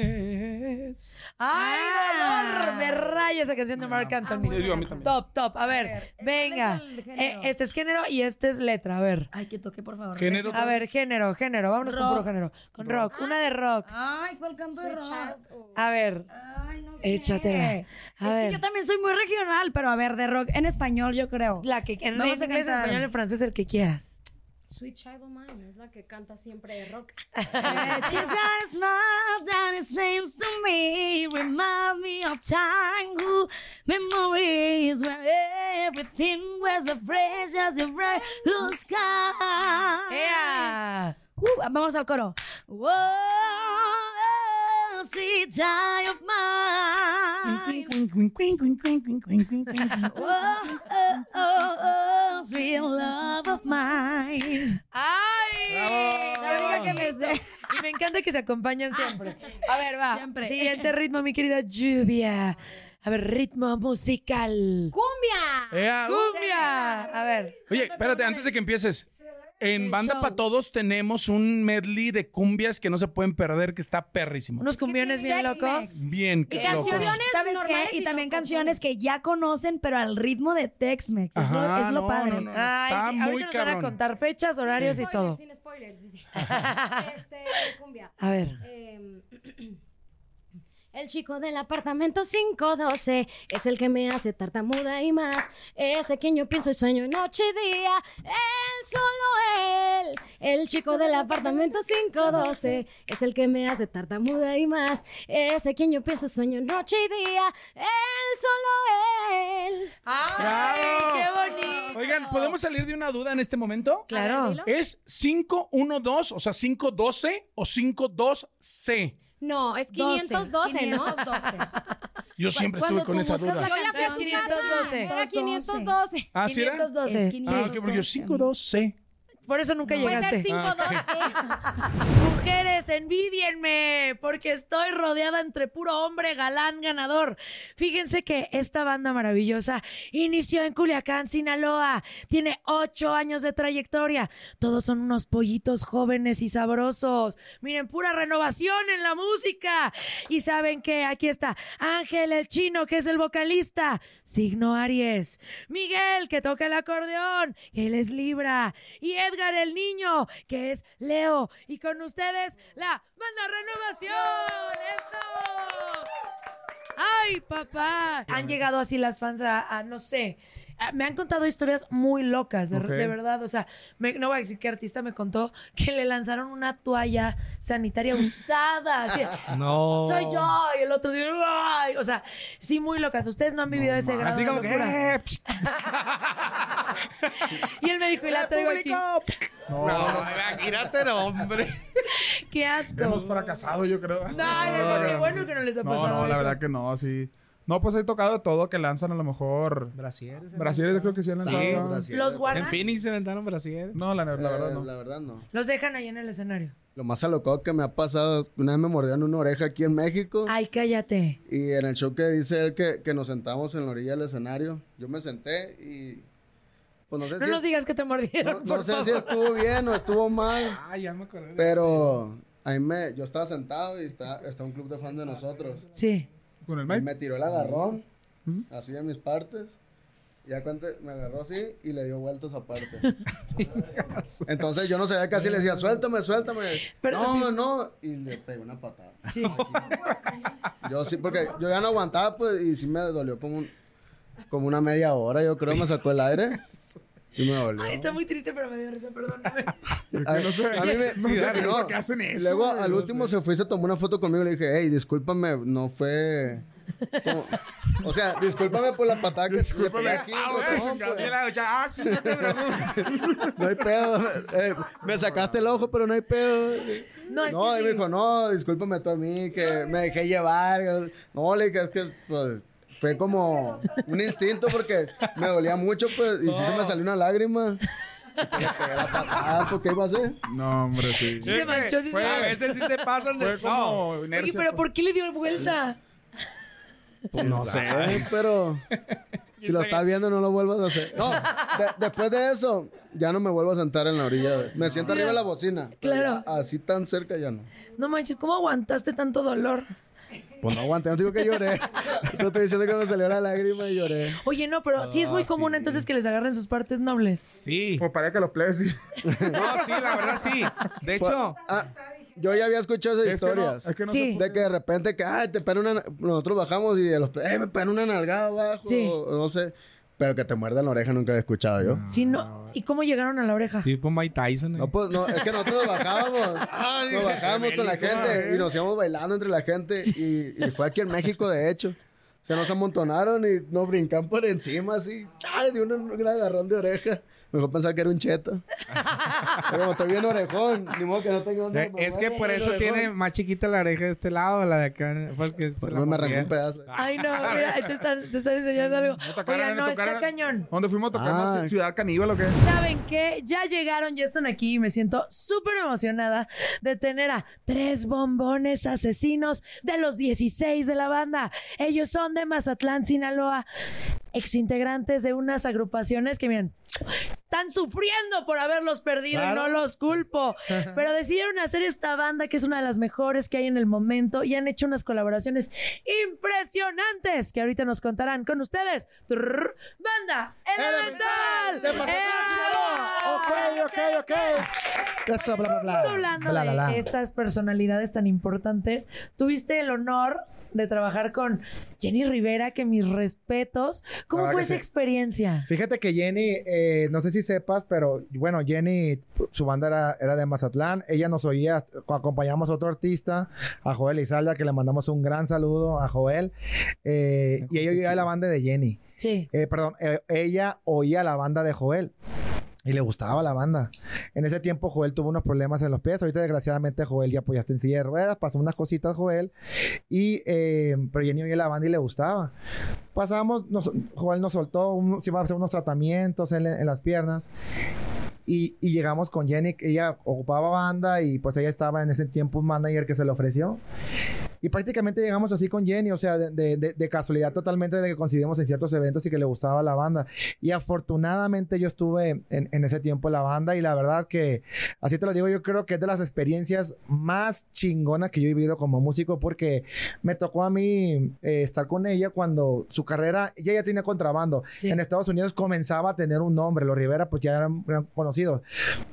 amables. Ay, Ah. dolor. Me raya esa canción de Marc Anthony. Sí, digo, a mí también. Top, top. A ver, venga. ¿cuál es Eh, este es género y este es letra. A ver. Ay, que toque, por favor. Género. A ver, género, género. Vámonos con Rock. puro género. Con rock. Una de rock. Ay, ¿cuál canto de rock? A ver. Ay, no sé. Échatela. Es A que ver. yo también soy muy regional, pero a ver, de rock en español, yo creo. La que en a inglés, cantar. español, en francés, el que quieras. Sweet Child of Mine es la que canta siempre rock. She's got a smile that it seems to me remind me of childhood memories where everything was a fresh as a bright blue sky. ¡Ea! Uh, vamos al coro. Whoa, oh, sweet child of mine. Whoa, [laughs] oh, oh, oh, sweet love of mine. ¡Ay! La única que me sé. Y me encanta que se acompañan [laughs] siempre. A ver, va. Siempre. Siguiente ritmo, mi querida Lluvia. A ver, ritmo musical. ¡Cumbia! ¡Cumbia! A ver. Oye, espérate, antes de que empieces. En Banda para Todos tenemos un medley de cumbias que no se pueden perder, que está perrísimo. Unos cumbiones bien locos. Bien, canciones, locos. ¿sabes qué? y también canciones que ya conocen, pero al ritmo de Tex-Mex. Eso es lo padre. Ay, Está sí, muy ahorita nos van a contar fechas, horarios y todo. Sin spoilers. [laughs] este, cumbia. A ver. [clears throat] El chico del apartamento 512 es el que me hace tartamuda y más. Ese que yo pienso y sueño noche y día. Él, solo él. El chico del apartamento 512 es el que me hace tartamuda y más. Ese que yo pienso y sueño noche y día. Él, solo él. ¡Ay, ¡Bravo! qué bonito! Oigan, ¿podemos salir de una duda en este momento? Claro. ¿Es 512, o sea, 512 o 52C? No, es 12, 512, ¿no? 512. Yo siempre estuve con esa duda. Yo ya fui a su canción, casa. 512. Era 512. ¿Ah, sí era? 512. Es Sí. 512. Ah, ok, porque yo 512. Por eso nunca Puede llegaste. ser [laughs] 5-2. Mujeres, envidienme, porque estoy rodeada entre puro hombre galán ganador. Fíjense que esta banda maravillosa inició en Culiacán, Sinaloa. Tiene ocho años de trayectoria. Todos son unos pollitos jóvenes y sabrosos. Miren, pura renovación en la música. Y saben que aquí está Ángel el chino, que es el vocalista. Signo Aries. Miguel, que toca el acordeón. Él es Libra. Y Edgar el niño, que es Leo. Y con ustedes, la banda Renovación. ¡Eso! ¡Ay, papá! Han llegado así las fans a, a, no sé. a- Me han contado historias muy locas, de, verdad. O sea, me- no voy a decir qué artista me contó que le lanzaron una toalla sanitaria usada. Así, [laughs] No. Soy yo. Y el otro así, "Ay". O sea, sí, muy locas. Ustedes no han vivido ese grado. Así de como que, [laughs] Y él me dijo, y la traigo aquí. No, imagínate, no, hombre. Qué asco. Hemos fracasado, yo creo. No, no, no, qué bueno que no les ha No, pasado no, la eso. verdad que no, sí. No, pues he tocado todo que lanzan a lo mejor. Brasieres. Brasieres, creo que sí han lanzado. Sí, ¿no? brasieres. ¿Los guardan? En Phoenix se inventaron brasieres. No, la, la verdad Eh, no. La verdad no. Los dejan ahí en el escenario. Lo más alocado que me ha pasado, una vez me mordieron una oreja aquí en México. Ay, cállate. Y en el show que dice él que, que nos sentamos en la orilla del escenario, yo me senté y... Pues no sé No si... nos digas que te mordieron, no, sé favor. si estuvo bien o estuvo mal. [laughs] Ah, ya me acordé. Pero ahí me, yo estaba sentado y está, está un club de fans de nosotros. Sí. Con el Y me tiró el agarrón, así en mis partes. Ya cuando me agarró así y le dio vueltas aparte. [laughs] Entonces yo no sabía casi le decía, suéltame, suéltame. Pero no, sí- no. Y le pegué una patada. Sí. [laughs] Yo sí, porque yo ya no aguantaba, pues, y sí me dolió como, un- como una media hora, yo creo, me sacó el aire. [laughs] Y me dolió. Ay, está muy triste, pero me dio risa, perdóname. [laughs] A, no sé- a mí me, no sí, sé no. por qué hacen eso, Luego al no último se fue y se tomó una foto conmigo y le dije, hey, discúlpame, no fue. como- O sea, discúlpame por la patada que le pegué aquí. Ah, pues, güey, no, pues. ah, sí, no te preocupes. No hay pedo. Eh, me sacaste el ojo, pero no hay pedo. No, es No, que y sí. me dijo, no, discúlpame tú a mí, que me dejé llevar. No, le dije, es que pues, fue como un instinto porque me dolía mucho, pues, y sí se me salió una lágrima. Pues, ¿qué iba a hacer? No, hombre, sí. Sí se manchó, sí Fue- se A veces sí se pasan de. Fue como No. Oye, inercia, pero pues. ¿por qué le dio vuelta? Pues no sé, pero [laughs] si lo estás viendo no lo vuelvas a hacer. No, de- después de eso, ya no me vuelvo a sentar en la orilla. Me siento arriba de la bocina. pero Claro. ya así tan cerca ya no. No manches, ¿cómo aguantaste tanto dolor? Pues no aguanté, no digo que lloré. [laughs] Te estoy diciendo que me salió la lágrima y lloré. Oye, no, pero sí es muy Ah, común sí. entonces que les agarren sus partes nobles. Sí. Como para que los plebes [laughs] sí. No, sí, la verdad sí. De Pues, hecho, ah, yo ya había escuchado esas Es que no- historias. es que no Sí. se De que de repente, que, ay, te pegan una... Nosotros bajamos y de los... Eh, me pegan una nalgada abajo. Sí. o no sé. Pero que te muerdan la oreja nunca había escuchado yo. Sí, no. ¿Y cómo llegaron a la oreja? tipo Mike Tyson. eh. No, pues, no, es que nosotros nos bajábamos. [laughs] nos bajábamos con la gente y nos íbamos bailando entre la gente. Y, y fue aquí en México, de hecho. Se nos amontonaron y nos brincan por encima así. ¡Ay! De un, un gran agarrón de oreja. Mejor pensaba que era un cheto. Pero [laughs] como estoy bien orejón, ni modo que no tenga dónde. Eh, Es que por eso tiene más chiquita la oreja de este lado, la de acá, porque se Pues la me arrancó un pedazo. Ay, no, mira, te están, te están enseñando algo. me no, está cañón. ¿Dónde fuimos a tocar? Ah. ¿Ciudad Caníbal o qué? ¿Saben qué? Ya llegaron, ya están aquí y me siento súper emocionada de tener a tres bombones asesinos de los 16 de la banda. Ellos son de Mazatlán, Sinaloa, exintegrantes de unas agrupaciones que, miren, están sufriendo por haberlos perdido y no los culpo. [laughs] Pero decidieron hacer esta banda que es una de las mejores que hay en el momento y han hecho unas colaboraciones impresionantes que ahorita nos contarán con ustedes. Banda Elemental. ¡Ea! Ok, ok, ok. Esto, bla, bla, bla. Hablando Bla, bla, de estas personalidades tan importantes, tuviste el honor de trabajar con Jenny Rivera, que mis respetos. ¿Cómo fue esa sí. experiencia? Fíjate que Jenny, eh, no sé si sepas, pero bueno, Jenny, su banda era, era de Mazatlán. Ella nos oía, acompañamos a otro artista, a Joel Izalda, que le mandamos un gran saludo a Joel. eh, y ella oía la banda de Jenny. Sí. Eh, perdón, eh, ella oía la banda de Joel. Y le gustaba la banda. En ese tiempo Joel tuvo unos problemas en los pies. Ahorita desgraciadamente Joel ya pues ya está en silla de ruedas. Pasó unas cositas Joel. Y, eh, pero Jenny oía la banda y le gustaba. Pasamos, Joel nos soltó, un, se iba a hacer unos tratamientos en, las piernas. Y, y llegamos con Jenny, ella ocupaba banda y pues ella estaba en ese tiempo un manager que se le ofreció. Y prácticamente llegamos así con Jenny, o sea, de, de- de- casualidad totalmente de que coincidimos en ciertos eventos y que le gustaba la banda. Y afortunadamente yo estuve en, en ese tiempo en la banda y la verdad que, así te lo digo, yo creo que es de las experiencias más chingonas que yo he vivido como músico porque me tocó a mí eh, estar con ella cuando su carrera, ella ya tenía contrabando. En Estados Unidos comenzaba a tener un nombre, los Rivera pues ya eran, eran conocidos,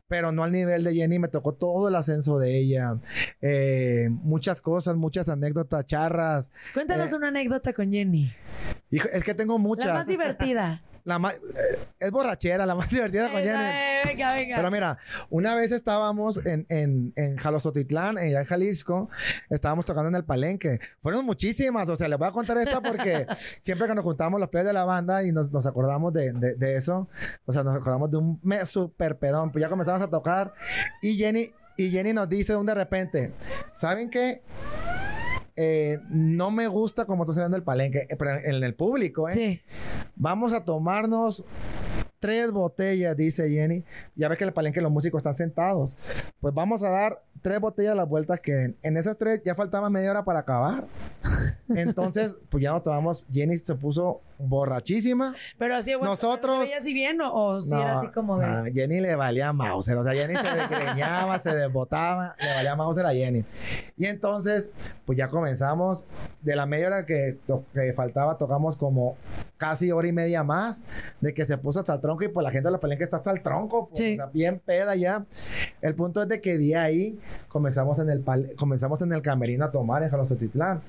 pero no al nivel de Jenny, me tocó todo el ascenso de ella, eh, muchas cosas, muchas anécdotas, charras. Cuéntanos Eh, una anécdota con Jenny. hijo, es que tengo muchas. La más [laughs] divertida. La más, eh, es borrachera, la más [laughs] divertida con Jenny. Eh, venga, venga. Pero mira, una vez estábamos en, en, en Jalostotitlán, allá en Jalisco, estábamos tocando en el palenque. Fueron muchísimas, o sea, les voy a contar esta porque [laughs] siempre que nos juntamos los pies de la banda y nos, nos acordamos de, de- de eso, o sea, nos acordamos de un me super pedón, pues ya comenzamos a tocar y Jenny, y Jenny nos dice de un de repente, ¿saben qué? Eh, no me gusta como estoy haciendo el palenque, eh, pero en el público, ¿eh? Vamos a tomarnos tres botellas, dice Jenny. Ya ves que en el palenque los músicos están sentados. Pues vamos a dar tres botellas las vueltas que den. En esas tres ya faltaba media hora para acabar. Entonces, [laughs] pues ya nos tomamos. Jenny se puso borrachísima. Pero así, bueno, Nosotros- ¿se veía así bien o, o si era así como de...? no, Jenny le valía Mauser. O sea, Jenny se desgreñaba, se desbotaba, le valía Mauser a Jenny. Y entonces, pues ya comenzamos. De la media hora que, que faltaba, tocamos como casi hora y media más. De que se puso hasta el tronco. Y pues la gente de la palenque está hasta el tronco. pues, o sea, bien peda ya. El punto es de que de ahí comenzamos en el, pal- comenzamos en el camerino a tomar en Jalostotitlán.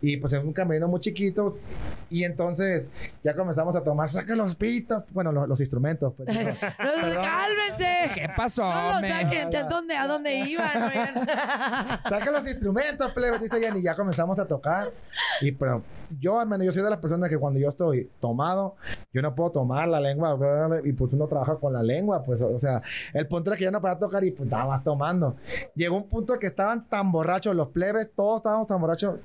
Y pues es un camerino muy chiquito. Y entonces ya comenzamos a tomar, saca los pitos. Bueno, los, los instrumentos. Pues, [laughs] ¿no? ¡Cálmense! ¿Qué pasó, No saquen. ¿De dónde, ¿A dónde iban? [laughs] Saca los instrumentos, plebe, dice Jenny. Ya comenzamos a tocar. Y pero yo, al menos, yo soy de las personas que cuando yo estoy tomado, yo no puedo tomar la lengua. Y pues uno trabaja con la lengua, pues, o sea, el punto es que yo no podía tocar y pues estaba más tomando. Llegó un punto que estaban tan borrachos, los plebes, todos estábamos tan borrachos,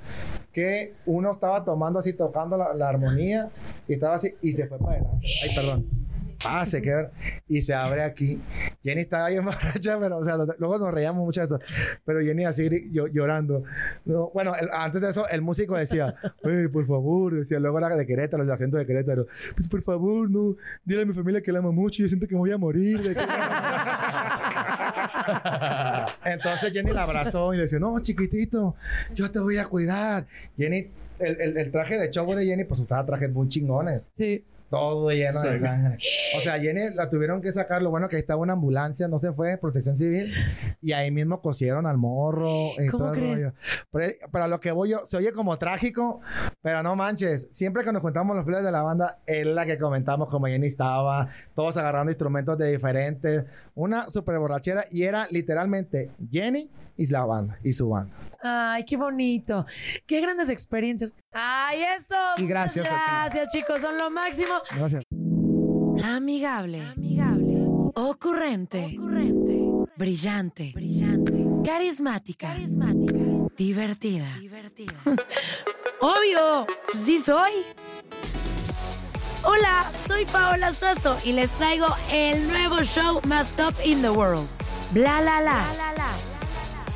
que uno estaba tomando así, tocando la, armonía, y estaba así, y se fue para adelante. Ay, perdón. Ah, se queda y se abre aquí. Jenny estaba bien [laughs] borracha, pero o sea, luego nos reíamos mucho de eso. Pero Jenny así llo- llorando. No, bueno, antes de eso, el músico decía, [laughs] "Ey, por favor, decía, luego era de Querétaro, el acento de Querétaro. Pues por favor, no, dile a mi familia que la amo mucho, yo siento que me voy a morir. de que-". [laughs] Entonces Jenny la abrazó y le decía, no, chiquitito, yo te voy a cuidar. Jenny, el, el- traje de show de Jenny, pues usaba trajes muy chingones. Sí. Todo lleno de Sí. sangre. O sea, Jenny la tuvieron que sacar. Lo bueno que ahí estaba una ambulancia, no se fue, protección civil. Y ahí mismo cosieron al morro y ¿Cómo todo el crees? rollo. Pero, pero a lo que voy yo, se oye como trágico, pero no manches. Siempre que nos juntamos los players de la banda, es la que comentamos como Jenny estaba, todos agarrando instrumentos de diferentes. Una super borrachera y era literalmente Jenny y la banda, y su banda. Ay, qué bonito. Qué grandes experiencias. Ay, eso. Y gracias a ti. Gracias, chicos. Son lo máximo. Gracias. Amigable. Ocurrente. Brillante. Carismática. Divertida. [laughs] Obvio. Sí soy. Hola, soy Paola Sasso y les traigo el nuevo show más top in the world. Bla la la.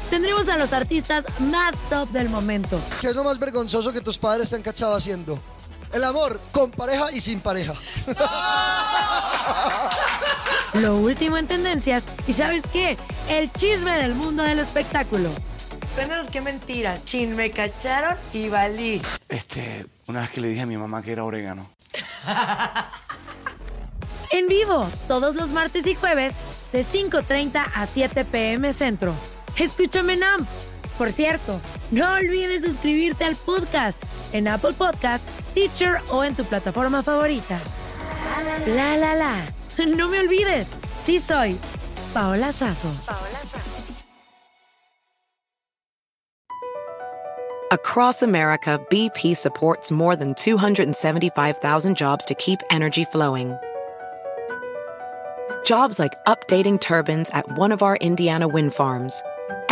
Tendremos a los artistas más top del momento. ¿Qué es lo más vergonzoso que tus padres te han cachado haciendo? El amor con pareja y sin pareja. [laughs] Lo último en tendencias y ¿sabes qué? El chisme del mundo del espectáculo. Cuéntanos qué mentiras. Chin, me cacharon y valí. Este, una vez que le dije a mi mamá que era orégano. En vivo, todos los martes y jueves, de 5.30 a 7 pm centro. Escúchame en AMP. Por cierto, no olvides suscribirte al podcast en Apple Podcast, Stitcher o en tu plataforma favorita. La la la. No me olvides, sí soy Paola Sazo. Across America, BP supports more than 275,000 jobs to keep energy flowing. Jobs like updating turbines at one of our Indiana wind farms